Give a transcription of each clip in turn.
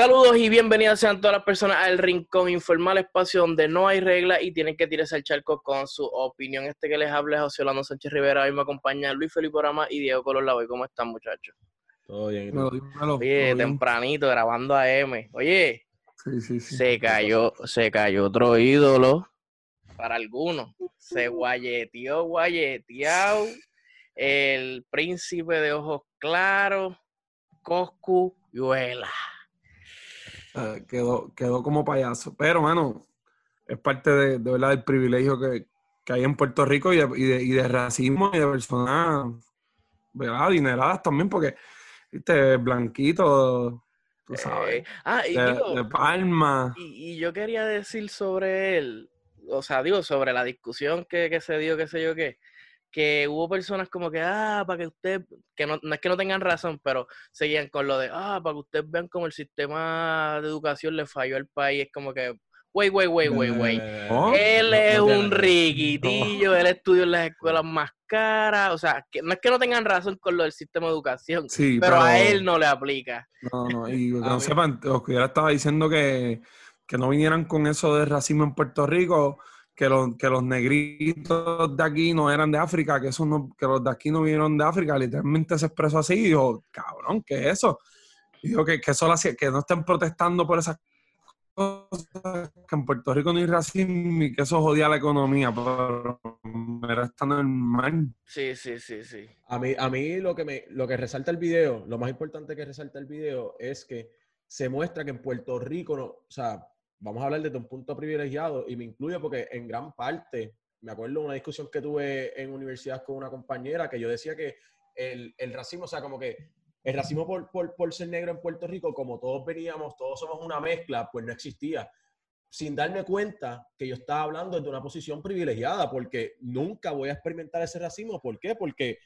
Saludos y bienvenidas sean todas las personas al Rincón Informal, espacio donde no hay reglas y tienen que tirarse al charco con su opinión. Este que les habla es José Orlando Sánchez Rivera, hoy me acompaña Luis Felipe Orama y Diego Color Lavoy. ¿Cómo están, muchachos? Todo bien. Oye, todo bien. tempranito, grabando a M. Oye, Sí, sí, sí. se cayó, se cayó otro ídolo para algunos. Se guayeteó, guayeteado. El príncipe de ojos claros, Coscu Yuela. Eh, quedó, quedó como payaso. Pero, mano, es parte de, de verdad del privilegio que, que hay en Puerto Rico y de, y de- y de racismo y de personas, ¿verdad? Adineradas también, porque, viste, blanquito, tú sabes, Eh, ah, y de, digo, de palma. Y, y yo quería decir sobre él, o sea, digo, sobre la discusión que, que se dio, qué sé yo qué, que hubo personas como que, ah, para que usted, que no, no es que no tengan razón, pero seguían con lo de, ah, para que ustedes vean como el sistema de educación le falló al país, es como que, wait, wait, wait, wait. Eh, ¿Oh? Él es no un riquitillo, él estudió en las escuelas más caras, o sea, que no es que no tengan razón con lo del sistema de educación, Sí, pero a él no le aplica. No, no, y que no sepan, ya estaba diciendo que, que no vinieran con eso de racismo en Puerto Rico, que los, que los negritos de aquí no eran de África, que, eso no, que los de aquí no vinieron de África, literalmente se expresó así, y dijo, cabrón, ¿qué es eso? Y dijo que, que, eso lo hacía- que no estén protestando por esas cosas, que en Puerto Rico no hay racismo y que eso jodía la economía, pero era está normal. Sí, sí, sí, sí. A mí, a mí lo, que me, lo que resalta el video, lo más importante que resalta el video es que se muestra que en Puerto Rico, no, o sea, vamos a hablar desde un punto privilegiado y me incluye porque en gran parte, me acuerdo de una discusión que tuve en universidad con una compañera que yo decía que el, el racismo, o sea, como que el racismo por, por, por ser negro en Puerto Rico, como todos veníamos, todos somos una mezcla, pues no existía. Sin darme cuenta que yo estaba hablando desde una posición privilegiada, porque nunca voy a experimentar ese racismo. ¿Por qué? Porque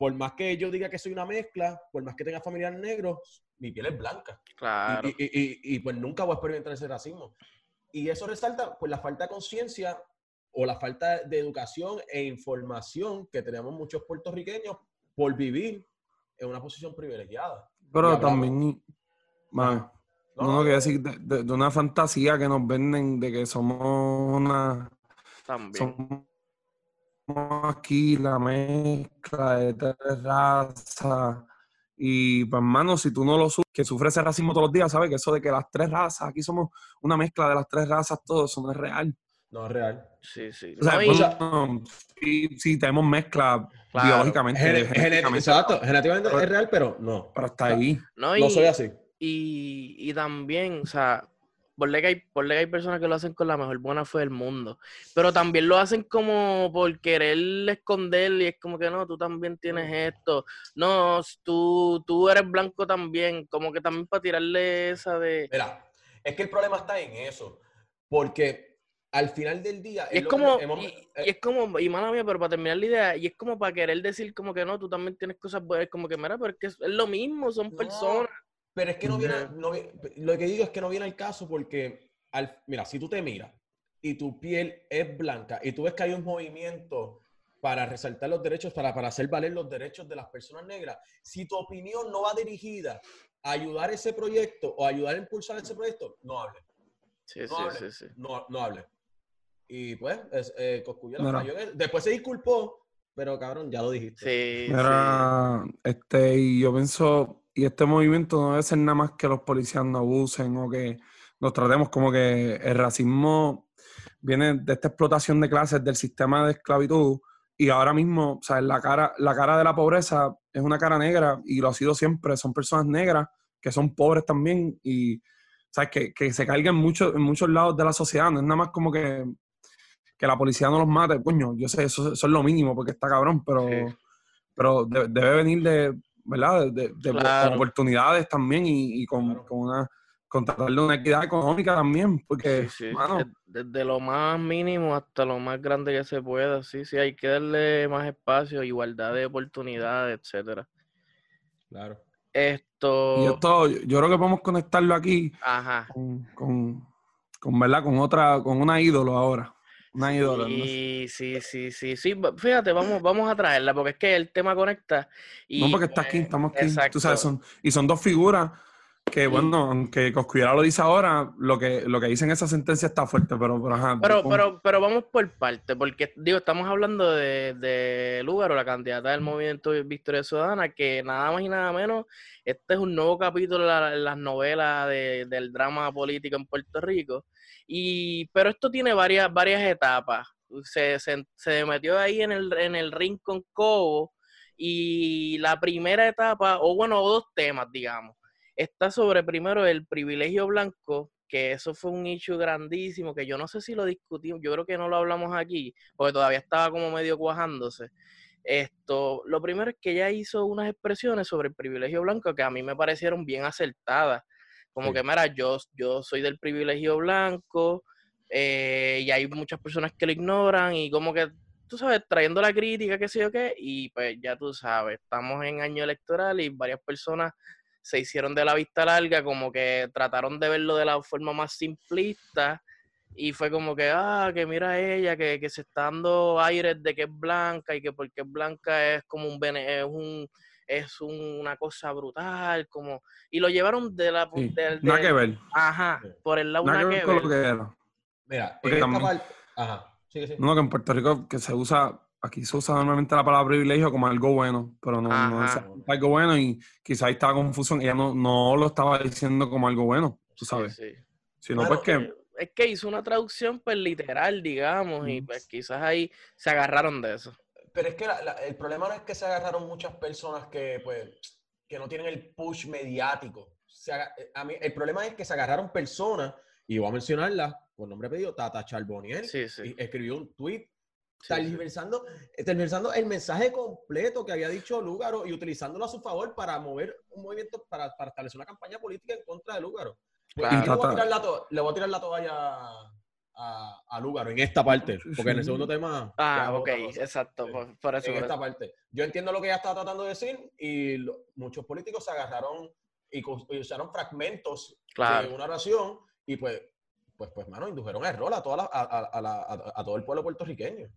por más que yo diga que soy una mezcla, por más que tenga familiares negros, mi piel es blanca. Y- Claro. Y, y- y- y, pues nunca voy a experimentar ese racismo. Y eso resalta pues la falta de conciencia o la falta de educación e información que tenemos muchos puertorriqueños por vivir en una posición privilegiada. Pero también, man, No, No, no, quiero decir de, de- de una fantasía que nos venden de que somos una. También. Somos aquí la mezcla de tres razas. Y pues, hermano, si tú no lo sufres, que sufres ese racismo todos los días, ¿sabes? Que eso de que las tres razas, aquí somos una mezcla de las tres razas, todo eso no es real. No es real. Sí, sí. O sea, No, y- pues, no, sí, sí, tenemos mezcla Claro. biológicamente. Gene- genéticamente, exacto, genéticamente es real, pero no. Pero hasta ahí. no, y, No soy así. Y, y también, o sea, por que, hay, por que hay personas que lo hacen con la mejor buena fe del mundo, pero también lo hacen como por querer esconder y es como que no, tú también tienes esto, no, tú, tú eres blanco también, como que también para tirarle esa de... Mira, es que el problema está en eso. Porque al final del día. Y es que como, hemos- y, eh, y es como, y mala mía, pero para terminar la idea, y es como para querer decir como que no, tú también tienes cosas buenas, como que mira, pero es que es, es lo mismo, son No, personas. Pero es que no viene, no lo que digo es que no viene al caso porque, al, mira, si tú te miras y tu piel es blanca y tú ves que hay un movimiento para resaltar los derechos, para, para hacer valer los derechos de las personas negras, si tu opinión no va dirigida a ayudar ese proyecto o ayudar a impulsar ese proyecto, no hable, Sí, no sí, hable, sí, sí. no, no hable. Y pues, es, eh, en eso. después se disculpó, pero cabrón, ya lo dijiste. Sí, sí. Mira, este, y yo pienso, y este movimiento no debe ser nada más que los policías no abusen o que nos tratemos como que el racismo viene de esta explotación de clases del sistema de esclavitud y ahora mismo, o sea, la cara, la cara de la pobreza es una cara negra y lo ha sido siempre, son personas negras que son pobres también y, ¿sabes? Que, que se cargan mucho, en muchos lados de la sociedad, no es nada más como que, que la policía no los mate, coño, yo sé, eso, eso es lo mínimo porque está cabrón, pero Sí. pero de- debe venir de, ¿verdad? De, de- de Claro. oportunidades también y, y con, Claro. con una con tratarle una equidad económica también, porque, Sí, sí, mano, de- Desde lo más mínimo hasta lo más grande que se pueda, sí, sí, hay que darle más espacio, igualdad de oportunidades, etcétera. Claro. Esto, y esto, yo, yo creo que podemos conectarlo aquí ajá. con, con, con, ¿verdad? Con otra, con una ídolo ahora. ¿No? Sí, sí, sí, sí, sí. Fíjate, vamos, vamos a traerla porque es que el tema conecta. Y, No, porque está aquí, estamos aquí. exacto. Tú sabes, son, y son dos figuras que bueno, aunque Coscullera lo dice ahora, lo que, lo que dice en esa sentencia está fuerte, pero, pero ajá. Pero, pero, pero vamos por parte, porque digo, estamos hablando de, de Lugaro, la candidata del movimiento Victoria Ciudadana, que nada más y nada menos, este es un nuevo capítulo en la- las novelas de- del drama político en Puerto Rico. Y, pero esto tiene varias, varias etapas. Se, se, se metió ahí en el, en el ring con Cobo. Y la primera etapa, o bueno, dos temas, digamos. Está sobre primero el privilegio blanco, que eso fue un issue grandísimo, que yo no sé si lo discutimos, yo creo que no lo hablamos aquí, porque todavía estaba como medio cuajándose. Esto, lo primero es que ella hizo unas expresiones sobre el privilegio blanco que a mí me parecieron bien acertadas. Como Sí. que, mira, yo, yo soy del privilegio blanco eh, y hay muchas personas que lo ignoran y como que, tú sabes, trayendo la crítica, qué sé yo qué, y pues ya tú sabes, estamos en año electoral y varias personas se hicieron de la vista larga, como que trataron de verlo de la forma más simplista y fue como que, ah, que mira ella, que, que se está dando aires de que es blanca y que porque es blanca es como un es un es un- una cosa brutal, como y lo llevaron de la Sí, Nada que ver. ajá, por el lado Nada que nada ver que con ver. lo que era. Mira, Porque en esta también- parte... Ajá, sigue, sigue. No, que en Puerto Rico que se usa, aquí se usa normalmente la palabra privilegio como algo bueno, pero no, no es Ajá. algo bueno y quizá ahí estaba confusión. Ella no, no lo estaba diciendo como algo bueno, tú Sí, sabes. sí. Sino Bueno, pues que Eh, Es que hizo una traducción pues literal, digamos, y pues quizás ahí se agarraron de eso. Pero es que la- la- el problema no es que se agarraron muchas personas que, pues, que no tienen el push mediático. Se eh, a mí, el problema es que se agarraron personas, y voy a mencionarlas por nombre pedido, Tata Charboniel, Sí, sí. y escribió un tweet sí, tergiversando, eh, tergiversando el mensaje completo que había dicho Lúgaro y utilizándolo a su favor para mover un movimiento, para, para establecer una campaña política en contra de Lúgaro. Pues, Claro. y voy a tirar la le voy a tirar la toalla a, a Lúgaro en esta parte, porque en el segundo tema... Ah, ok, exacto, por, por eso. en por esta eso. parte. Yo entiendo lo que ella estaba tratando de decir y lo- muchos políticos se agarraron y, y usaron fragmentos Claro. de una oración y pues, pues, pues, mano, indujeron error a, toda la- a, a- a la- a- a todo el pueblo puertorriqueño.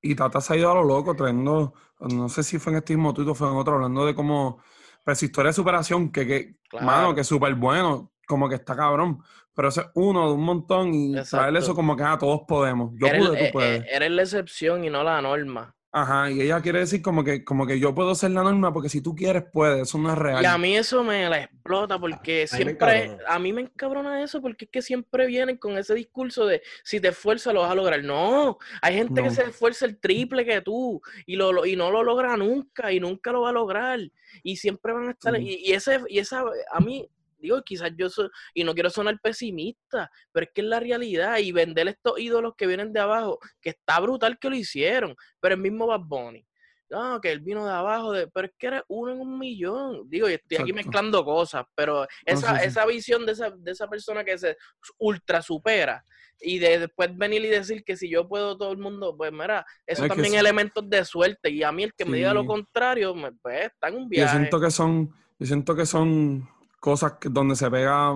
Y Tata se ha ido a lo loco, trayendo, no sé si fue en este mismo tuit o fue en otro, hablando de cómo, pues historia de superación, que, que Claro. mano, que es súper bueno, como que está cabrón, pero ese es uno de un montón y Exacto. traerle eso como que, ah, todos podemos, yo Eres, pude, eh, tú puedes. eh, eres la excepción y no la norma. Ajá, y ella quiere decir como que, como que yo puedo ser la norma porque si tú quieres, puedes, eso no es real. Y a mí eso me la explota porque A mí me siempre, a mí me encabrona eso porque es que siempre vienen con ese discurso de si te esfuerzas lo vas a lograr. No, hay gente que se esfuerza el triple que tú y, lo, lo- y no lo logra nunca y nunca lo va a lograr. Y siempre van a estar, Sí. y, y ese, y esa, a mí, digo, quizás yo soy, y no quiero sonar pesimista, pero es que es la realidad y vender estos ídolos que vienen de abajo, que está brutal que lo hicieron, pero el mismo Bad Bunny. No, que él vino de abajo, de, pero es que eres uno en un millón. Digo, y estoy aquí Exacto. mezclando cosas, pero esa, sí, sí. esa visión de esa, de esa persona que se ultra supera y de después venir y decir que si yo puedo todo el mundo, pues mira, eso Es también elementos de suerte. Y a mí el que me diga lo contrario, me- pues está en un Yo viaje. siento que son, yo siento que son cosas que, donde se pega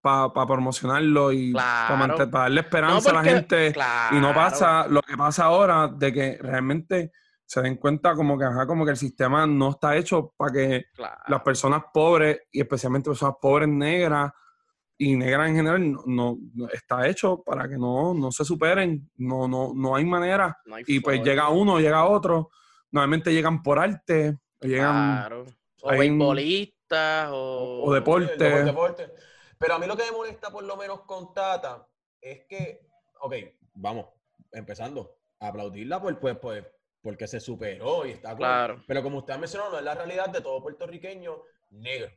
para promocionarlo y para Claro. darle esperanza a la gente. Y no claro, pasa lo que pasa ahora de que realmente se den cuenta como que, ajá, como que el sistema no está hecho para que claro. las personas pobres y especialmente personas pobres negras y negras en general no, no- no- está hecho para que no, no se superen, no, no, no hay manera. No hay Y pues llega uno, llega otro, normalmente llegan por arte, llegan Claro. O hay o... o deporte. Pero a mí lo que me molesta por lo menos con Tata es que, ok, vamos, empezando, aplaudirla por, pues, pues, porque se superó y está claro. Pero como usted ha mencionado, no es la realidad de todo puertorriqueño negro.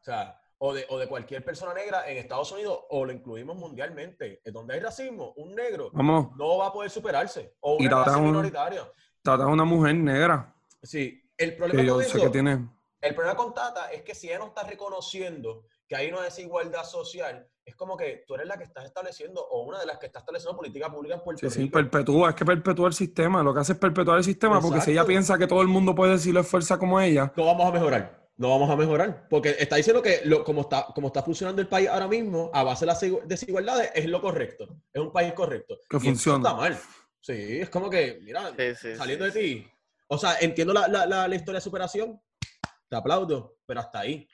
O sea, o de, o de cualquier persona negra en Estados Unidos, o lo incluimos mundialmente. En donde hay racismo, un negro Vamos, no va a poder superarse. O Y una Tata clase es un- minoritaria. Tata es una mujer negra, Sí, el problema que yo con sé eso, que tiene... el problema con Tata es que si ella no está reconociendo que hay una desigualdad social, es como que tú eres la que estás estableciendo o una de las que está estableciendo política pública en Puerto Sí, sí, Rico. perpetúa, es que perpetúa el sistema, lo que hace es perpetuar el sistema, porque si ella Exacto. piensa que todo el mundo puede decirle fuerza como ella, no vamos a mejorar. No vamos a mejorar. Porque está diciendo que lo, como, está, como está funcionando el país ahora mismo, a base de las desigu- desigualdades, es lo correcto. Es un país correcto. Que Y eso funciona. está mal. Sí, es como que, mira, Sí, sí, saliendo sí, de ti. O sea, entiendo la, la- la- la historia de superación, te aplaudo, pero hasta ahí.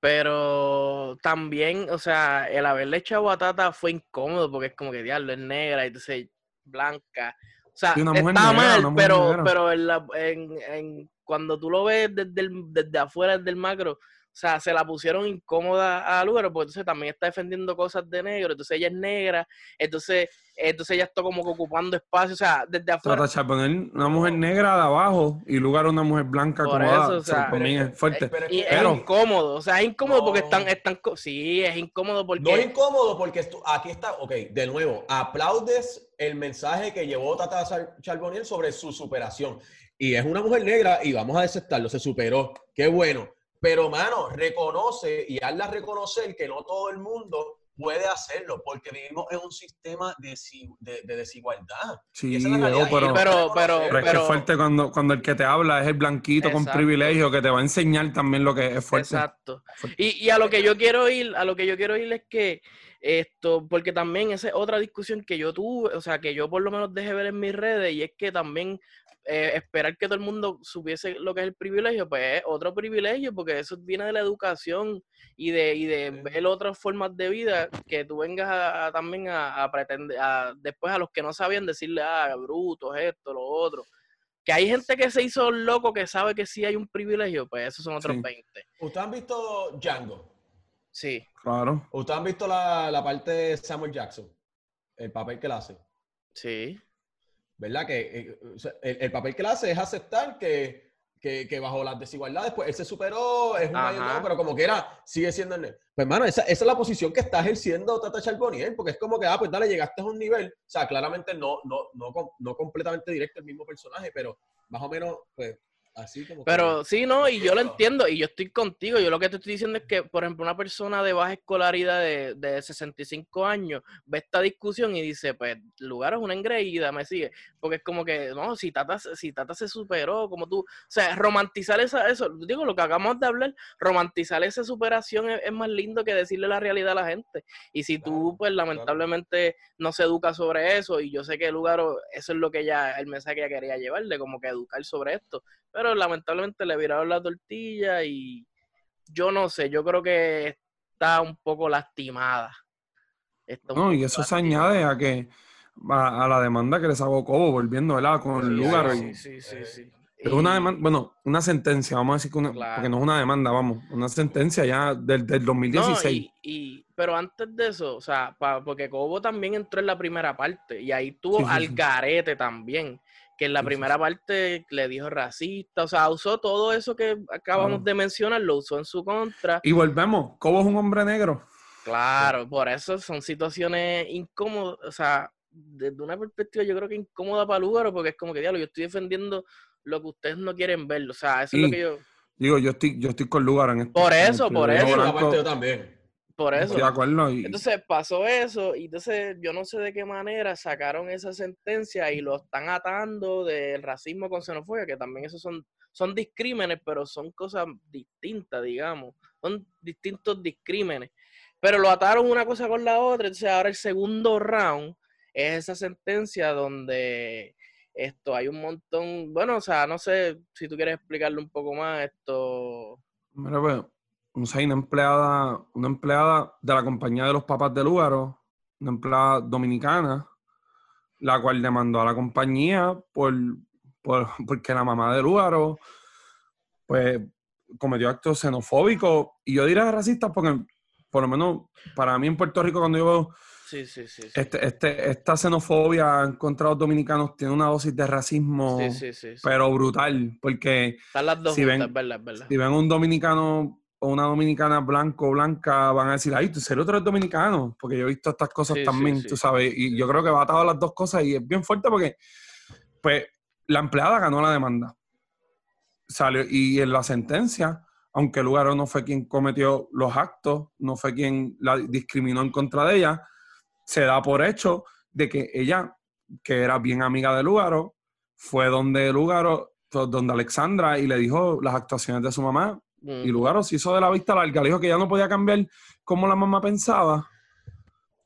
Pero también, o sea, el haberle echado a Tata fue incómodo porque es como que diablo es negra y entonces blanca. O sea, Sí, está negra, mal, pero, pero en la- en- en- cuando tú lo ves desde, el- desde afuera, desde el macro, o sea, se la pusieron incómoda a Lugaro, porque entonces también está defendiendo cosas de negro, entonces ella es negra, entonces, entonces ella está como que ocupando espacio, o sea, desde afuera. Tata Charbonnier, una mujer negra de abajo y lugar una mujer blanca Por acomodada. eso, o sea, es fuerte. pero es Y que- es Pero- incómodo, o sea, es incómodo porque No. están, están, co- sí, es incómodo porque... No es incómodo porque estu- aquí está, ok, de nuevo, aplaudes el mensaje que llevó Tata Char- Charbonnier sobre su superación. Y es una mujer negra y vamos a aceptarlo, se superó, qué bueno. Pero, mano, reconoce y hazla reconocer que no todo el mundo puede hacerlo porque vivimos en un sistema de, desi- de- de desigualdad. Sí, Y esa es y pero, Pero- pero- pero es que es fuerte cuando, cuando el que te habla es el blanquito con privilegio que te va a enseñar también lo que es fuerte. Exacto. Y, y a lo que yo quiero ir, a lo que yo quiero ir es que esto, porque también esa es otra discusión que yo tuve, o sea, que yo por lo menos dejé ver en mis redes, y es que también eh, esperar que todo el mundo supiese lo que es el privilegio, pues es otro privilegio, porque eso viene de la educación y de, y de Sí. ver otras formas de vida, que tú vengas a, a también a, a pretender, a, después a los que no sabían decirle, ah, brutos, esto, lo otro. Que hay gente que se hizo loco que sabe que sí hay un privilegio, pues esos son otros Sí. 20. ¿Ustedes han visto Django? Sí. Claro. ¿Ustedes han visto la, la parte de Samuel Jackson? El papel que él hace. Sí, ¿verdad? Que eh, el, el papel que él hace es aceptar que, que, que bajo las desigualdades, pues él se superó, es un mayor pero como que era, sigue siendo el. Pues, hermano, esa, esa es la posición que está ejerciendo Tata Charbonnier, porque es como que, ah, pues dale, llegaste a un nivel, o sea, claramente no, no, no, no completamente directo el mismo personaje, pero más o menos, pues, así como que- pero sí, no, y yo lo Entiendo. y yo estoy contigo. Yo lo que te estoy diciendo es que, por ejemplo, una persona de baja escolaridad de, de 65 años ve esta discusión y dice, pues, lugar es una engreída, me sigue. Porque es como que, no, si Tata, se- si Tata se superó, como tú, o sea, romantizar esa, eso, digo, lo que acabamos de hablar, romantizar esa superación es, es más lindo que decirle la realidad a la gente. Y si tú, Claro, pues, claro. lamentablemente no se educa sobre eso, y yo sé que lugar, eso es lo que ella, el mensaje que ella quería llevarle, como que educar sobre esto, pero lamentablemente le viraron la tortilla y yo no sé, yo creo que está un poco lastimada. Está No, y eso se añade a que a, a la demanda que les hago Cobo, volviendo, ¿verdad? Con el lugar. sí, y- sí, sí, sí. Es una demanda, bueno, una sentencia, vamos a decir que una, Claro. porque no es una demanda, vamos, una sentencia ya del, del No, 2016. y, y- pero antes de eso, o sea, pa- porque Cobo también entró en la primera parte y ahí tuvo Sí, al garete también, que en la Sí, sí, primera parte le dijo racista, o sea, usó todo eso que acabamos de mencionar, lo usó en su contra. Y volvemos, Cobo es un hombre negro. Claro, por eso son situaciones incómodas, o sea, desde una perspectiva yo creo que incómoda para Lugaro, porque es como que, diablo, yo estoy defendiendo lo que ustedes no quieren ver, o sea, eso es lo que yo, Digo, yo estoy, yo estoy con lugar en esto. Por eso, por privilegio Sí, eso. pero blanco, aparte yo también. Por eso. Estoy de acuerdo. Y, Entonces pasó eso y entonces yo no sé de qué manera sacaron esa sentencia y lo están atando del racismo con xenofobia, que también esos son, son discrímenes, pero son cosas distintas, digamos. Son distintos discrímenes. Pero lo ataron una cosa con la otra. Entonces ahora el segundo round es esa sentencia donde esto hay un montón, bueno, o sea, no sé si tú quieres explicarle un poco más esto. Mira, pues, no sé, una empleada, una empleada de la compañía de los papás de Lugaro, una empleada dominicana, la cual demandó a la compañía por, por- porque la mamá de Lugaro, pues, cometió actos xenofóbicos, y yo diría racistas porque, por lo menos, para mí en Puerto Rico, cuando yo veo Sí, sí, sí. este, este, esta xenofobia en contra los dominicanos, tiene una dosis de racismo, Sí, sí, sí, sí. pero brutal, porque Están las dos si juntas, ven- verdad. si ven un dominicano o una dominicana blanco o blanca, van a decir, ay, tú eres otro dominicano, porque yo he visto estas cosas Sí, sí, también, sí. tú sabes, y yo creo que va atado a las dos cosas y es bien fuerte porque, pues, la empleada ganó la demanda. Salió, y en la sentencia, aunque Lugaro no fue quien cometió los actos, no fue quien la discriminó en contra de ella, se da por hecho de que ella, que era bien amiga de Lugaro, fue donde Lugaro, donde Alexandra, y le dijo las actuaciones de su mamá, y Ujú. Lugaro se hizo de la vista larga, le dijo que ya no podía cambiar como la mamá pensaba,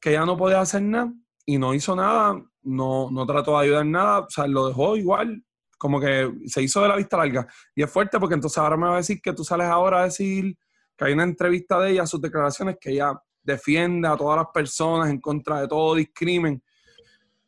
que ya no podía hacer nada, y no hizo nada, no, no trató de ayudar en nada, o sea, lo dejó igual, como que se hizo de la vista larga. Y es fuerte porque entonces ahora me va a decir que tú sales ahora a decir que hay una entrevista de ella, sus declaraciones, que ella defiende a todas las personas en contra de todo discrimen.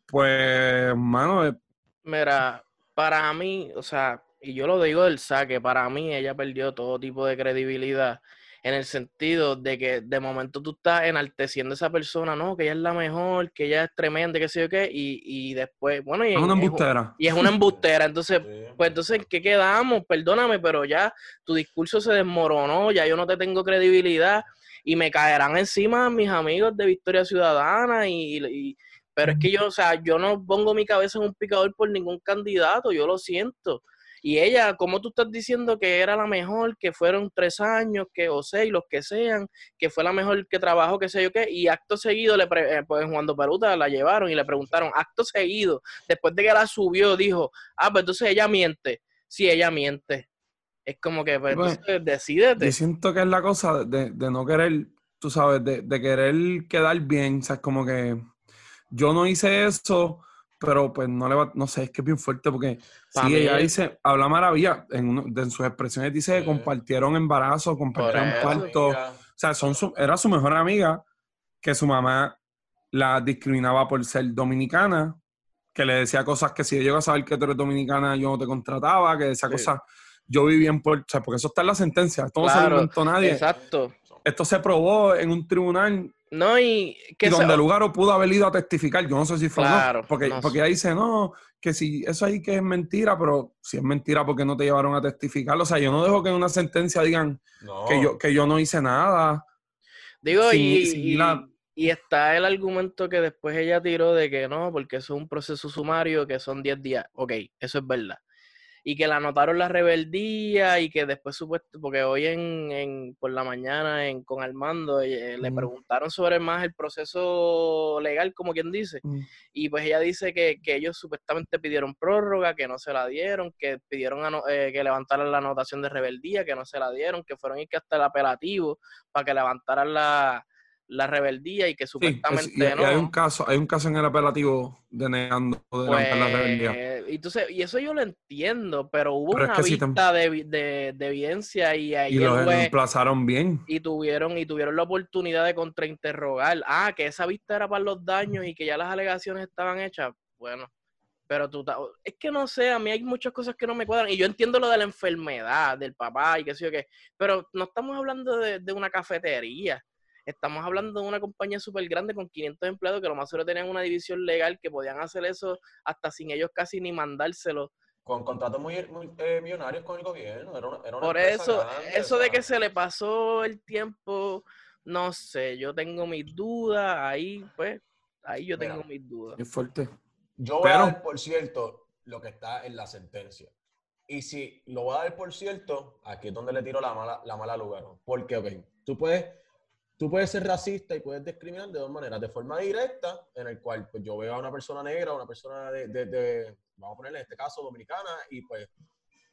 Pues, mano, eh, Mira, para mí, o sea, y yo lo digo del saque, para mí ella perdió todo tipo de credibilidad en el sentido de que de momento tú estás enalteciendo a esa persona, no, que ella es la mejor, que ella es tremenda, que sé yo qué, y, y después, bueno, y es una es- embustera. y es una embustera, entonces Sí. pues entonces, ¿en qué quedamos? Perdóname, pero ya tu discurso se desmoronó, ya yo no te tengo credibilidad y me caerán encima mis amigos de Victoria Ciudadana y, y- pero es que yo, o sea, yo no pongo mi cabeza en un picador por ningún candidato, yo lo siento. Y ella, como tú estás diciendo que era la mejor, que fueron tres años, que o seis, los que sean, que fue la mejor que trabajó, que sé yo qué, y acto seguido, le pre- eh, pues Juan Peruta la llevaron y le preguntaron, acto seguido, después de que la subió, dijo, ah, pues entonces ella miente. Sí, ella miente. Es como que, pues, entonces, decídete. Yo siento que es la cosa de, de no querer, tú sabes, de, de querer quedar bien, o sea, es como que yo no hice eso, pero pues no le va, no sé, es que es bien fuerte porque sí, ella dice, habla maravilla, en, uno- de- en sus expresiones dice que compartieron embarazo, compartieron eso. parto, o sea, son su- era su mejor amiga, que su mamá la discriminaba por ser dominicana, que le decía cosas que si yo llego a saber que tú eres dominicana, yo no te contrataba, que decía Sí. cosas, yo vivía en Puerto, o sea, porque eso está en la sentencia, esto no se lo inventó nadie, Exacto. esto se probó en un tribunal No, y que y se- donde Lugaro pudo haber ido a testificar, yo no sé si fue no, Claro, porque, no porque sé. ella dice, no, que si eso ahí que es mentira, pero si es mentira, porque no te llevaron a testificar? O sea, yo no dejo que en una sentencia digan No. que, yo, que yo no hice nada. Digo, sin- y, sin y- la- y está el argumento que después ella tiró de que no, porque eso es un proceso sumario que son 10 días. Ok, eso es verdad. Y que la anotaron la rebeldía y que después supuesto, porque hoy en, en- por la mañana en, con Armando eh, le Mm. preguntaron sobre más el proceso legal, como quien dice. Mm. Y pues ella dice que, que ellos supuestamente pidieron prórroga, que no se la dieron, que pidieron ano- eh, que levantaran la anotación de rebeldía, que no se la dieron, que fueron y que hasta el apelativo para que levantaran la, la rebeldía y que Sí, es- supuestamente y, y no. hay un caso, hay un caso en el apelativo denegando de levantar la rebeldía. Pues, entonces, y eso yo lo entiendo, pero hubo Pero una vista de, de, de evidencia y ahí Y los juez- emplazaron bien. y tuvieron y tuvieron la oportunidad de contrainterrogar. Ah, que esa vista era para los daños y que ya las alegaciones estaban hechas. Bueno, pero tú es que no sé, a mí hay muchas cosas que no me cuadran y yo entiendo lo de la enfermedad del papá y qué sé yo qué, pero no estamos hablando de, de una cafetería. Estamos hablando de una compañía súper grande con 500 empleados que lo más seguro tenían una división legal que podían hacer eso hasta sin ellos casi ni mandárselo. Con contratos muy, muy, eh, millonarios con el gobierno. Era una, era una Por eso, grande, eso de que se le pasó el tiempo, no sé, yo tengo mis dudas, ahí pues, ahí yo Mira. tengo mis dudas. Es fuerte. Yo voy Pero- a dar por cierto lo que está en la sentencia. Y si lo voy a dar por cierto, aquí es donde le tiro la mala, la mala lugar. Porque, ok, tú puedes, tú puedes ser racista y puedes discriminar de dos maneras. De forma directa, en el cual pues, yo veo a una persona negra, una persona de, de- de- vamos a ponerle en este caso dominicana, y pues,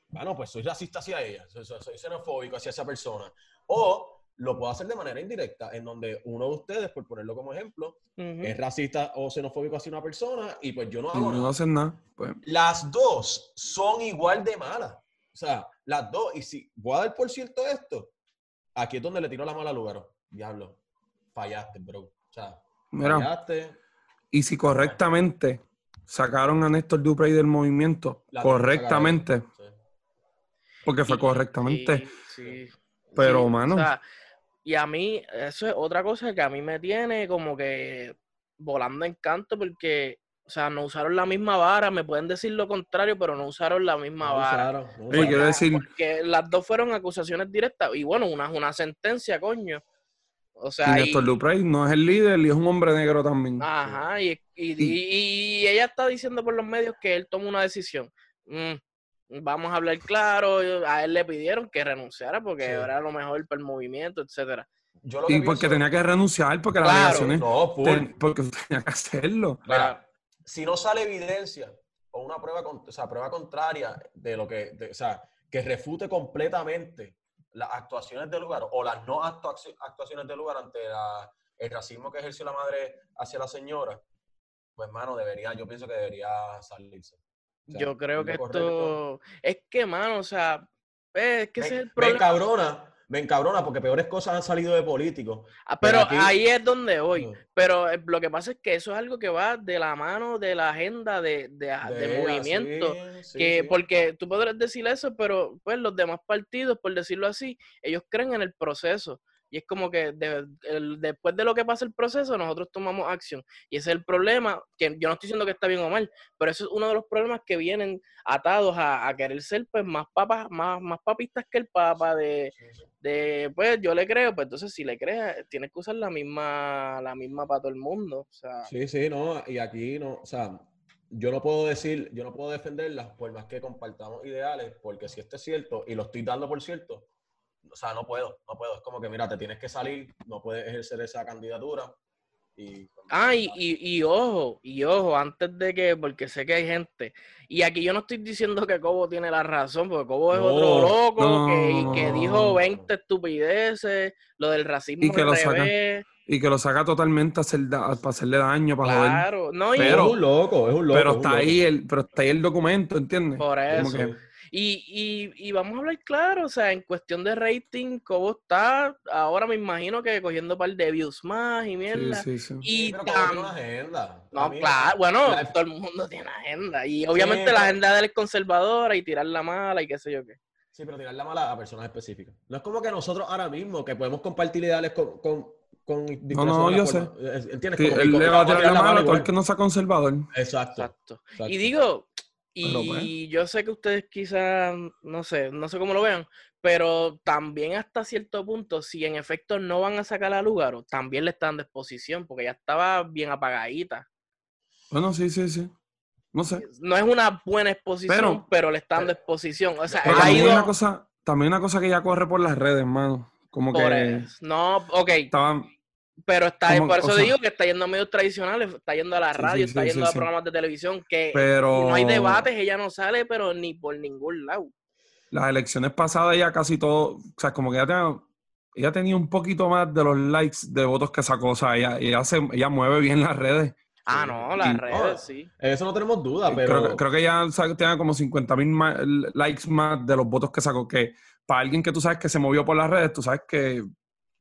bueno, pues soy racista hacia ella, soy, soy- soy xenofóbico hacia esa persona. O lo puedo hacer de manera indirecta, en donde uno de ustedes, por ponerlo como ejemplo, es racista o xenofóbico hacia una persona y pues yo no Y hago no nada. hacen nada. Pues, Las dos son igual de malas. O sea, las dos. Y si voy a dar por cierto esto, aquí es donde le tiro la mala lugar. Diablo, fallaste, bro. O sea, mira, fallaste. y si correctamente sacaron a Néstor Duprey del movimiento, la correctamente. Sí. porque fue Y- correctamente, sí, sí, pero, sí, mano. o sea, y a mí, eso es otra cosa que a mí me tiene como que volando en canto porque, o sea, no usaron la misma vara, me pueden decir lo contrario, pero no usaron la misma No vara. usaron, no usaron. quiero decir- Porque las dos fueron acusaciones directas. Y bueno, una es una sentencia, coño. O y sea, y- Néstor Duprey no es el líder y es un hombre negro también. Ajá, y, y, y- y ella está diciendo por los medios que él tomó una decisión. Mm, vamos a hablar claro, a él le pidieron que renunciara porque Sí. era lo mejor para el movimiento, etcétera. Yo lo que y porque pienso- tenía que renunciar, porque las Claro, alegaciones, No, full. ten- porque tenía que hacerlo. Mira, si no sale evidencia o una prueba, con- o sea, prueba contraria de lo que, de- o sea, que refute completamente las actuaciones del lugar o las no actua- actuaciones del lugar ante la- el racismo que ejerció la madre hacia la señora, pues, mano, debería, yo pienso que debería salirse. O sea, Yo creo que correcto. esto... Es que, mano, o sea, eh, es que ese es el problema. cabrona, me encabrona porque peores cosas han salido de políticos. Ah, Pero pero aquí- ahí es donde voy. No. Pero eh, lo que pasa es que eso es algo que va de la mano de la agenda de, de, ah, de De- movimiento. sí, sí, que sí. porque tú podrás decir eso, pero pues los demás partidos, por decirlo así, ellos creen en el proceso. Y es como que después de lo que pasa el proceso, nosotros tomamos acción. Y ese es el problema, que yo no estoy diciendo que está bien o mal, pero eso es uno de los problemas que vienen atados a, querer ser pues más papas, más, más papistas que el papa, de, pues yo le creo, pues entonces si le crees, tienes que usar la misma, la misma para todo el mundo. Sí, sí, no, y aquí no, o sea, yo no puedo decir, yo no puedo defenderlas por más que compartamos ideales, porque si esto es cierto y lo estoy dando por cierto, o sea, no puedo, no puedo. Es como que, mira, te tienes que salir, no puedes ejercer esa candidatura. Y, Ah, y, y, y ojo, y ojo, antes de que, porque sé que hay gente, y aquí yo no estoy diciendo que Cobo tiene la razón, porque Cobo es No, otro loco no, que, y no, que no, dijo no. 20 estupideces, lo del racismo Y que lo revés, Y que lo saca totalmente a hacer para hacerle daño, para joder. claro, no, y, Pero- es un loco, es un loco. Pero es un está loco. ahí el, pero está ahí el documento, ¿entiendes? por Como eso, que- y, y, y vamos a hablar claro, o sea, en cuestión de rating, Cobo está, ahora me imagino que cogiendo par de views más y mierda, sí, sí. y Sí, pero como tam- tiene una agenda. No, mí, claro, bueno, la- todo el mundo tiene agenda. Y obviamente pero- la agenda de él es conservadora y tirar la mala y qué sé yo qué. Sí, pero tirar la mala a personas específicas. No es como que nosotros ahora mismo, que podemos compartir ideales con... con, con No, no, yo sé. ¿Entiendes? Sí, él le va a tirar tirar la mano todo el que no sea conservador. Exacto. Exacto. exacto. Y digo, Pero. Y yo sé que ustedes quizás, no sé, no sé cómo lo vean, pero también hasta cierto punto, si en efecto no van a sacar a Lugaro, también le están de exposición, porque ya estaba bien apagadita. Bueno, sí, sí, sí. No sé. No es una buena exposición, pero, Pero- le están dando exposición. O sea, también ido una cosa, también una cosa que ya corre por las redes, hermano. Como por que eso. No, ok, estaban. Pero está, Como- por o eso sea- digo que está yendo a medios tradicionales, está yendo a la radio, sí, está sí, yendo sí, a sí. programas de televisión, que Pero- no hay debates, ella no sale, pero ni por ningún lado. Las elecciones pasadas ya casi todo, o sea, como que ella tenía, ella tenía un poquito más de los likes de votos que sacó, o sea, ella, ella, se, ella mueve bien las redes. Ah, no, las Y- redes, Oh, sí. Eso no tenemos duda, pero... Creo, que- creo que ella sa- tenía como 50 mil likes más de los votos que sacó, que para alguien que tú sabes que se movió por las redes, tú sabes que,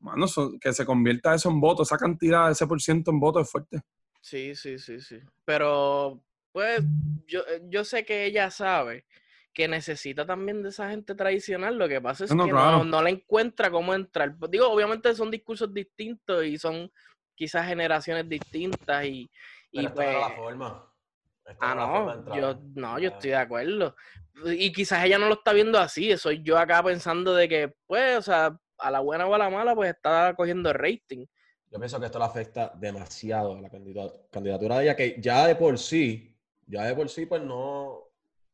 mano, son- que se convierta eso en votos, esa cantidad, ese por ciento en votos es fuerte. Sí, sí, sí, sí. Pero, pues, yo, yo sé que ella sabe que necesita también de esa gente tradicional. Lo que pasa es No, que claro. no, no la encuentra cómo entrar. Digo, obviamente son discursos distintos y son quizás generaciones distintas y, y pero esta pues... era la forma. Esta Ah, no era la forma de no, entrar. yo, no, yo estoy de acuerdo. Y quizás ella no lo está viendo así, soy yo acá pensando de que, pues, o sea, a la buena o a la mala, pues está cogiendo rating. Yo pienso que esto le afecta demasiado a la candidatura de ella, que ya de por sí, ya de por sí, pues no,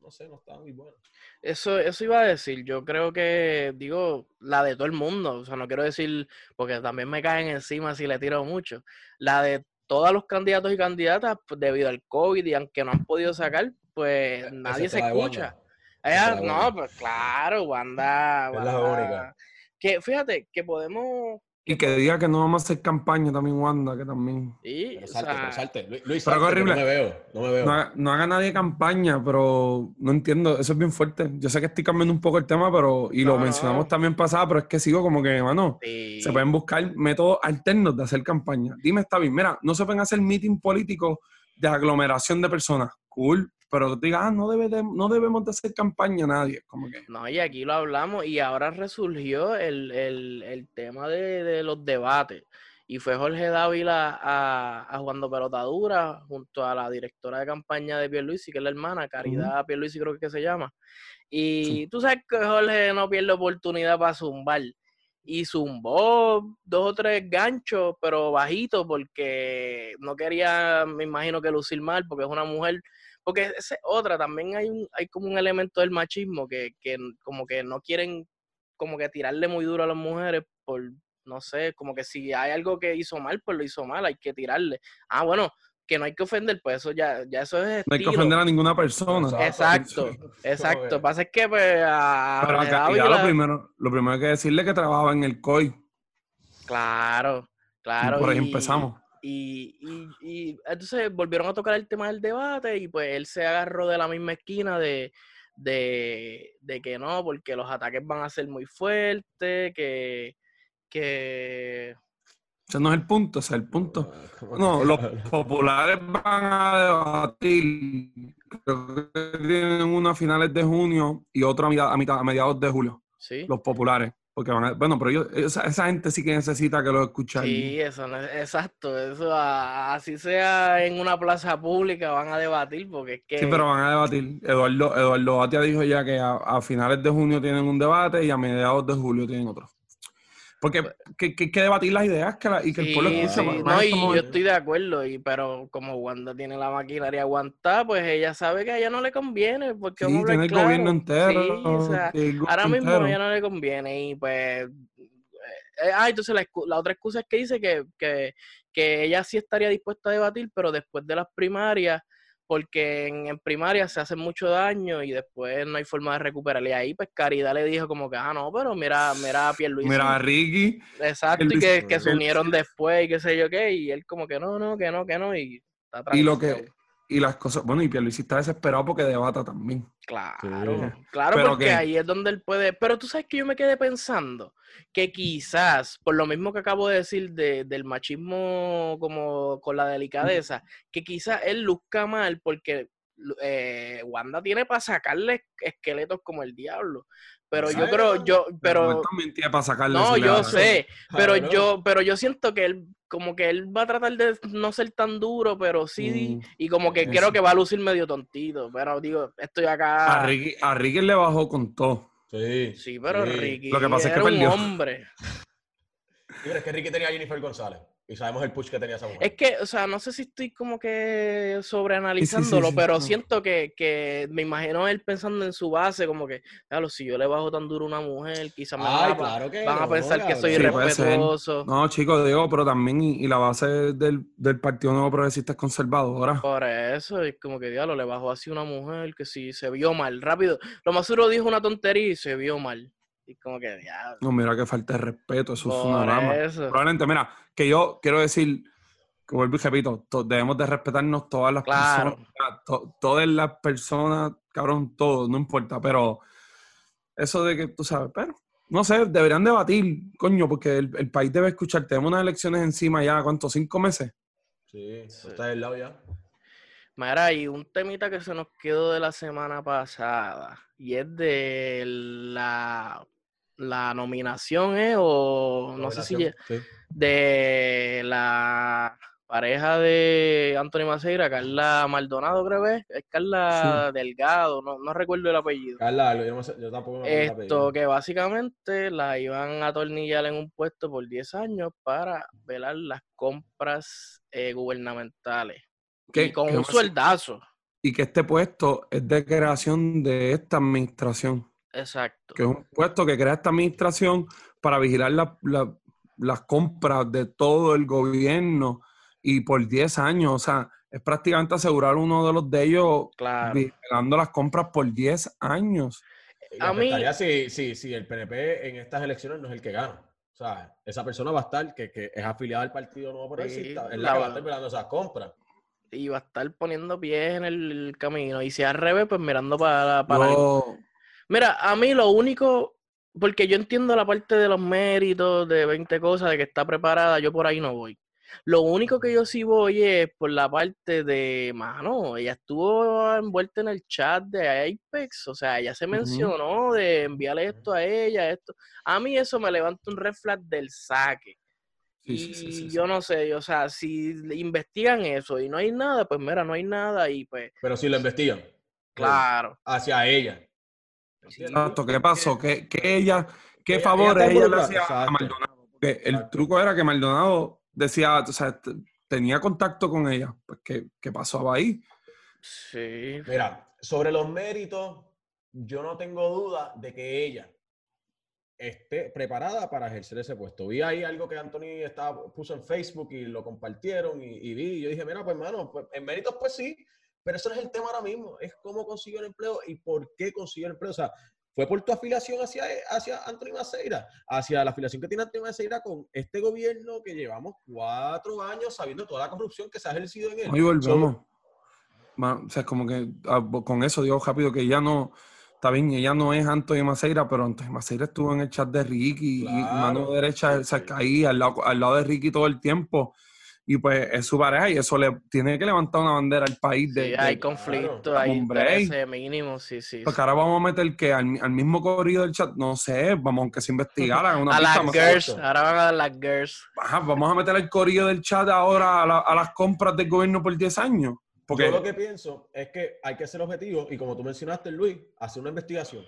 no sé, no está muy buena. Eso, eso iba a decir, yo creo que, digo, la de todo el mundo, o sea, no quiero decir, porque también me caen encima si le tiro mucho, la de todos los candidatos y candidatas, pues debido al COVID y aunque no han podido sacar, pues nadie se escucha. Wanda. Ella, la no, Wanda. pues claro, Wanda, Es la Wanda- única. Que fíjate, que podemos, Y que diga que no vamos a hacer campaña también, Wanda, que también. sí, Pero o salte, sea, pero salte. Lu- Luis, Pero salte, que no horrible. me veo, no me veo. No haga, no haga nadie campaña, pero no entiendo, eso es bien fuerte. Yo sé que estoy cambiando un poco el tema, pero, y lo mencionamos también pasada, pero es que sigo como que, mano, sí. se pueden buscar métodos alternos de hacer campaña. Dime, está bien, mira, no se pueden hacer meeting políticos de aglomeración de personas. Cool, pero tú digas, ah, no, debe de- no debemos de hacer campaña nadie. Como que, No, y aquí lo hablamos y ahora resurgió el, el- el tema de, de los debates. Y fue Jorge Dávila a, a Jugando Pelotadura junto a la directora de campaña de Pierluisi, que es la hermana, Caridad Pierluisi creo que se llama. Y tú sabes que Jorge no pierde oportunidad para zumbar. Y zumbó dos o tres ganchos, pero bajitos, porque no quería, me imagino que lucir mal, porque es una mujer porque esa es otra, también hay un, hay como un elemento del machismo que, que como que no quieren como que tirarle muy duro a las mujeres por, no sé, como que si hay algo que hizo mal, pues lo hizo mal, hay que tirarle. Ah, bueno, que no hay que ofender, pues eso ya, ya eso es no hay que ofender a ninguna persona. Exacto, exacto. Pasa es que pues a Pero a Jorge Caridad Dávila- lo primero, lo primero hay que decirle que trabajaba en el COI. Claro, claro. por ahí y- empezamos. Y, y, y entonces volvieron a tocar el tema del debate y pues él se agarró de la misma esquina de, de, de que no, porque los ataques van a ser muy fuertes, que, que Ese no es el punto, ese es el punto. No, los populares van a debatir. Creo que tienen una a finales de junio y otra a, mitad- a, mitad- a mediados de julio. sí. Los populares. Porque van a- bueno, pero ellos, esa, esa gente sí que necesita que lo escuchen. Sí, eso exacto, eso así sea en una plaza pública van a debatir porque es que Sí, pero van a debatir. Eduardo, Eduardo Batia dijo ya que a, a finales de junio tienen un debate y a mediados de julio tienen otro. Porque que, que, que debatir las ideas que la- y que el pueblo Sí, más- no, más y yo estoy de acuerdo, y, pero como Wanda tiene la maquinaria aguantada, pues ella sabe que a ella no le conviene, porque Sí, a tiene el claro. gobierno entero. Sí, o sea, tiene el ahora mismo a entero. ella no le conviene, y pues... eh, ah, entonces la, la otra excusa es que dice que, que, que ella sí estaría dispuesta a debatir, pero después de las primarias, porque en, en primarias se hace mucho daño y después no hay forma de recuperar. Y ahí, pues, Caridad le dijo como que, ah, no, pero mira, mira a Pierluisi. Mira, a Ricky, Exacto, y que, que se unieron después y qué sé yo qué, y él como que no, no, que no, que no, y está y lo que, tranquilo. Y las cosas, bueno, y Pierluisi está desesperado porque debata también. Claro, claro, Pero porque que- ahí es donde él puede, pero tú sabes que yo me quedé pensando que quizás, por lo mismo que acabo de decir de- del machismo como con la delicadeza, que quizás él luzca mal porque eh, Wanda tiene para sacarle esqueletos como el diablo, pero yo creo, yo, pero... Él también tiene para sacarle No, yo sé, pero yo, pero yo siento que él, como que él va a tratar de no ser tan duro, pero sí, Mm, y como que eso. creo que va a lucir medio tontito, pero digo, estoy A acá. Ricky, a Ricky le bajó con todo. Sí. Sí, pero sí. Ricky Lo que pasa es que era un perdió. hombre. Sí, pero es que Ricky tenía a Jennifer González. Y sabemos el push que tenía esa mujer. Es que, o sea, no sé si estoy como que sobreanalizándolo, sí, pero siento que, que me imagino él pensando en su base, como que, claro, si yo le bajo tan duro a una mujer, quizás me van, Ay, a, claro que van a no, pensar que soy irrespetuoso. No, chicos, digo, pero también, y, y la base del, del Partido Nuevo Progresista es conservadora. Por eso, es como que diablo, le bajó así a una mujer que sí se vio mal, rápido. Lo más seguro dijo una tontería y se vio mal. Y como que diablo. No, mira que falta de respeto, eso es una Por rama. eso. Probablemente, mira, que yo quiero decir, que vuelvo y repito, to- debemos de respetarnos todas las Claro. personas, to- todas las personas, cabrón, todo, no importa, pero eso de que tú sabes, pero no sé, deberían debatir, coño, porque el, el país debe escuchar, tenemos unas elecciones encima ya, ¿cuántos? ¿Cinco meses? Sí, Sí. está del lado ya. Mira, y un temita que se nos quedó de la semana pasada. Y es de la, la nominación. O no sé si Nominación, ya- sí. de la pareja de Anthony Maceira, Carla Maldonado, creo que es. Es Carla Delgado, no, no recuerdo el apellido. Carla, yo, no sé- yo tampoco me acuerdo el Esto apellido. que básicamente la iban a atornillar en un puesto por 10 años para velar las compras eh, gubernamentales. Que- y con un sueldazo. Y que este puesto es de creación de esta administración. Exacto. que es un puesto que crea esta administración para vigilar la- la- las compras de todo el gobierno y por 10 años, o sea, es prácticamente asegurar uno de los de ellos Claro. vigilando las compras por 10 años. Y a mí- si, si, si el PNP en estas elecciones no es el que gana. O sea, esa persona va a estar, que, que es afiliada al Partido Nuevo Progresista, es la, la que va a estar velando esas compras. Y va a estar poniendo pies en el camino. Y si al revés, pues mirando para, para el- Mira, a mí lo único, porque yo entiendo la parte de los méritos, de 20 cosas, de que está preparada, yo por ahí no voy. Lo único que yo sí voy es por la parte de, mano, ella estuvo envuelta en el chat de Apex, o sea, ella se mencionó de enviarle esto a ella, esto. A mí eso me levanta un red flag del saque. sí, y sí, sí. yo no sé, o sea, si investigan eso y no hay nada, pues mira, no hay nada y pues, Pero si lo investigan. claro. Hacia ella. Exacto, ¿qué pasó? ¿Qué, qué ella, qué Ella- favores ella ella, le hacía a exacto. Maldonado? Porque el Exacto. truco era que Maldonado decía, o sea, tenía contacto con ella. Pues, ¿qué, qué pasaba ahí? Sí. Mira, sobre los méritos, yo no tengo duda de que ella esté preparada para ejercer ese puesto. Vi ahí algo que Anthony estaba, puso en Facebook y lo compartieron y, y vi, y yo dije, mira, pues hermano, pues, en méritos pues sí, pero eso no es el tema ahora mismo, es cómo consiguió el empleo y por qué consiguió el empleo. O sea, fue por tu afiliación hacia, hacia Anthony Maceira, hacia la afiliación que tiene Anthony Maceira con este gobierno que llevamos cuatro años sabiendo toda la corrupción que se ha ejercido en él. Hoy volvemos. Ma- o sea, como que ah, con eso digo rápido que ya no, está bien, ella no es Antonio Maceira, pero Antonio Maceira estuvo en el chat de Ricky y Claro, mano derecha sí, se sí. ahí al lado, al lado de Ricky todo el tiempo. Y pues es su pareja y eso le tiene que levantar una bandera al país de, Sí, de- hay claro. conflicto, hay Hombre. intereses mínimos, sí, sí. porque sí. ahora vamos a meter que al, al mismo corrido del chat, no sé, vamos aunque se investigara una A las girls, ahora van a dar las girls. Ajá, vamos a meter el corrido del chat ahora a, la- a las compras del gobierno por 10 años. Porque Yo lo que pienso es que hay que ser objetivo y como tú mencionaste, Luis, hacer una investigación.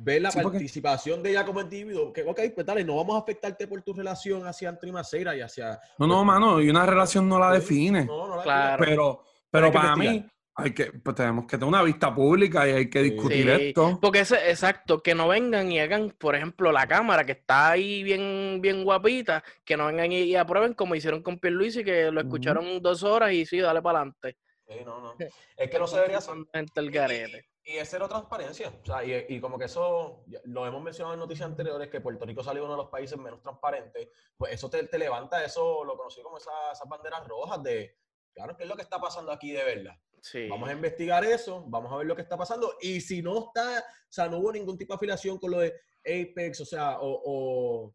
Ver la Sí, porque- participación de ella como individuo. Que, ok, pues dale, no vamos a afectarte por tu relación hacia Anthony Maceira y hacia... no, no, mano, y una relación no la Sí, define. No, no la Claro. Pero, pero para investigar. mí, hay que, pues tenemos que tener una vista pública y hay que discutir Sí, esto. Porque ese, exacto, que no vengan y hagan, por ejemplo, la cámara que está ahí bien, bien guapita, que no vengan y, y aprueben como hicieron con Pierluisi, que lo escucharon dos horas y sí, dale para adelante. Sí, no, no. Es que no se debería hacer. El garete. Y es cero transparencia. O sea, y, y como que eso, lo hemos mencionado en noticias anteriores, que Puerto Rico salió uno de los países menos transparentes, pues eso te, te levanta eso, lo conocí como esa- esas banderas rojas de, claro, ¿qué es lo que está pasando aquí de verdad? Sí. Vamos a investigar eso, vamos a ver lo que está pasando. Y si no está, o sea, no hubo ningún tipo de afiliación con lo de Apex, o sea, o, o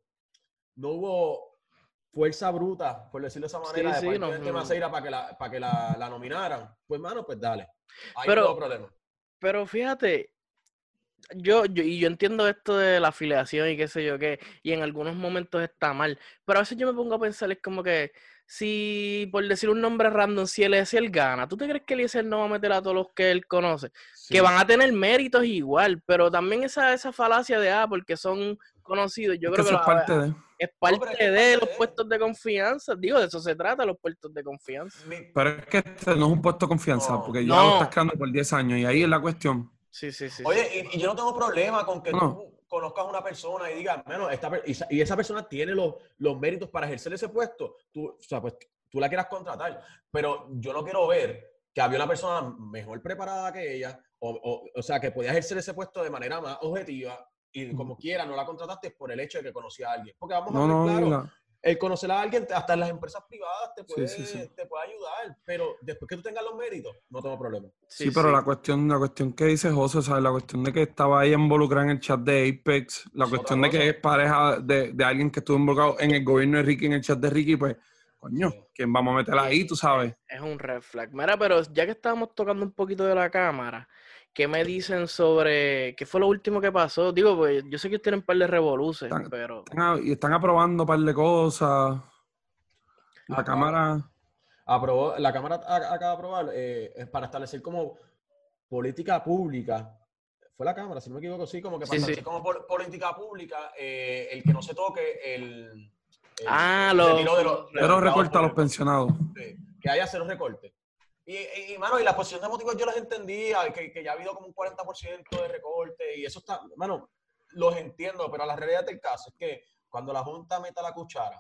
no hubo fuerza bruta, por decirlo de esa manera, Sí, sí, de parte no, de no. Para que, la, para que la, la nominaran. Pues, mano, pues dale. Ahí Pero- no hubo problema. Pero fíjate, yo, yo, y yo entiendo esto de la afiliación y qué sé yo qué, y en algunos momentos está mal, pero a veces yo me pongo a pensar, es como que si, por decir un nombre random, si Eliezer gana, ¿tú te crees que Eliezer no va a meter a todos los que él conoce? Sí. Que van a tener méritos igual, pero también esa, esa falacia de, ah, porque son conocidos, yo Es creo que, es parte de. es parte es los de. puestos de confianza, digo, de eso se trata, los puestos de confianza. Pero es que este no es un puesto de confianza, No. porque ya No. lo estás creando por 10 años y ahí es la cuestión. Sí, sí, sí. sí. Oye, y, y yo no tengo problema con que No. tú conozcas a una persona y digas, bueno, esta, y, esa- persona tiene los, los méritos para ejercer ese puesto, tú, o sea, pues tú la quieras contratar, pero yo no quiero ver que había una persona mejor preparada que ella, o, o, o sea, que podía ejercer ese puesto de manera más objetiva y como quiera no la contrataste por el hecho de que conocía a alguien. Porque vamos a ver, no, claro, la- el conocer a alguien, hasta en las empresas privadas te puede, sí, sí. te puede ayudar, pero después que tú tengas los méritos, no tengo problema. Sí, pero la cuestión, la cuestión que dice José, ¿sabes? La cuestión de que estaba ella involucrada en el chat de Apex, la Es cuestión de que es pareja de, de alguien que estuvo involucrado en el gobierno de Ricky, en el chat de Ricky, pues, coño. ¿quién vamos a meter ahí, tú sabes? Es un red flag. Mira, pero ya que estábamos tocando un poquito de la cámara, ¿qué me dicen sobre qué fue lo último que pasó? Digo, pues yo sé que tienen un par de revoluciones, pero Están están aprobando un par de cosas. La cámara, aprobó, la Cámara acaba de aprobar eh, para establecer como política pública. Fue la Cámara, si no me equivoco, sí, como que para Sí, sí. establecer como pol- política pública eh, el que no se toque el. el- Ah, el los- pero recorta a los pensionados. Sí, que haya cero recorte. Y, y, y, mano, y la posición de motivos yo las entendía, que, que ya ha habido como un 40% de recorte, y eso está, mano, los entiendo, pero la realidad del caso es que cuando la Junta meta la cuchara.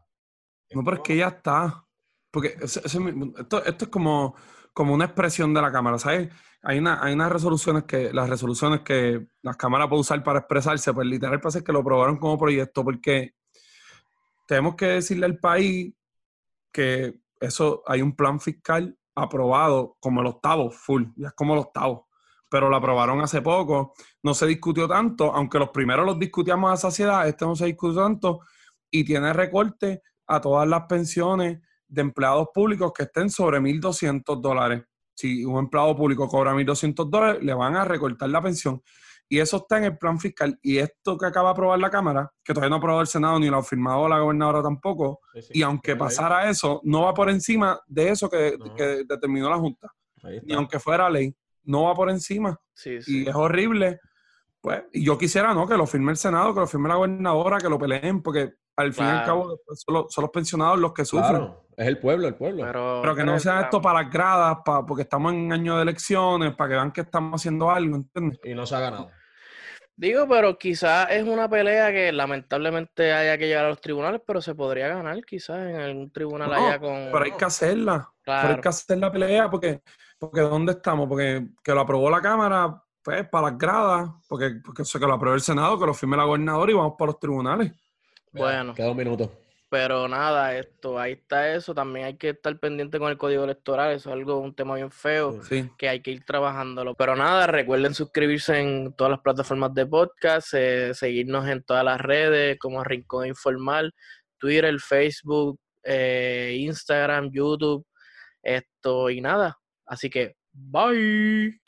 No, pero es que ya está. Porque esto, esto es como, como una expresión de la cámara, ¿sabes? Hay, una, hay unas resoluciones que, las resoluciones que las cámaras pueden usar para expresarse, pues literal parece que lo aprobaron como proyecto, porque tenemos que decirle al país que eso, hay un plan fiscal aprobado como el octavo, full, ya es como el octavo, pero lo aprobaron hace poco, no se discutió tanto, aunque los primeros los discutíamos a saciedad, este no se discutió tanto, y tiene recorte a todas las pensiones de empleados públicos que estén sobre 1.200 dólares. Si un empleado público cobra 1.200 dólares, le van a recortar la pensión. Y eso está en el plan fiscal. Y esto que acaba de aprobar la Cámara, que todavía no ha aprobado el Senado ni lo ha firmado la gobernadora tampoco, Sí, sí, y aunque ahí- pasara eso, no va por encima de eso que, No. que determinó la Junta. Ni aunque fuera ley, no va por encima. sí, sí. Y es horrible. Pues, y yo quisiera, ¿no? Que lo firme el Senado, que lo firme la gobernadora, que lo peleen, porque al fin y al cabo después son, los, son los pensionados los que sufren. Claro, es el pueblo, el pueblo. Pero, Pero que no sea esto para las gradas, pa- porque estamos en año de elecciones, para que vean que estamos haciendo algo, ¿entiendes? Y no se ha ganado. Digo, pero quizás es una pelea que lamentablemente haya que llegar a los tribunales, pero se podría ganar quizás en algún tribunal No, allá con... Pero hay que hacerla. Pero hay Claro. que hacer la pelea porque, porque ¿dónde estamos? Porque que lo aprobó la Cámara, pues para las gradas, porque, porque eso que lo aprobó el Senado, que lo firme la gobernadora y vamos para los tribunales. Bueno. Queda un minuto. Pero nada, esto, ahí está eso. También hay que estar pendiente con el código electoral. Eso es algo, un tema bien feo Sí. que hay que ir trabajándolo. Pero nada, recuerden suscribirse en todas las plataformas de podcast, eh, seguirnos en todas las redes como Rincón Informal, Twitter, Facebook, eh, Instagram, YouTube, esto y nada. Así que, bye.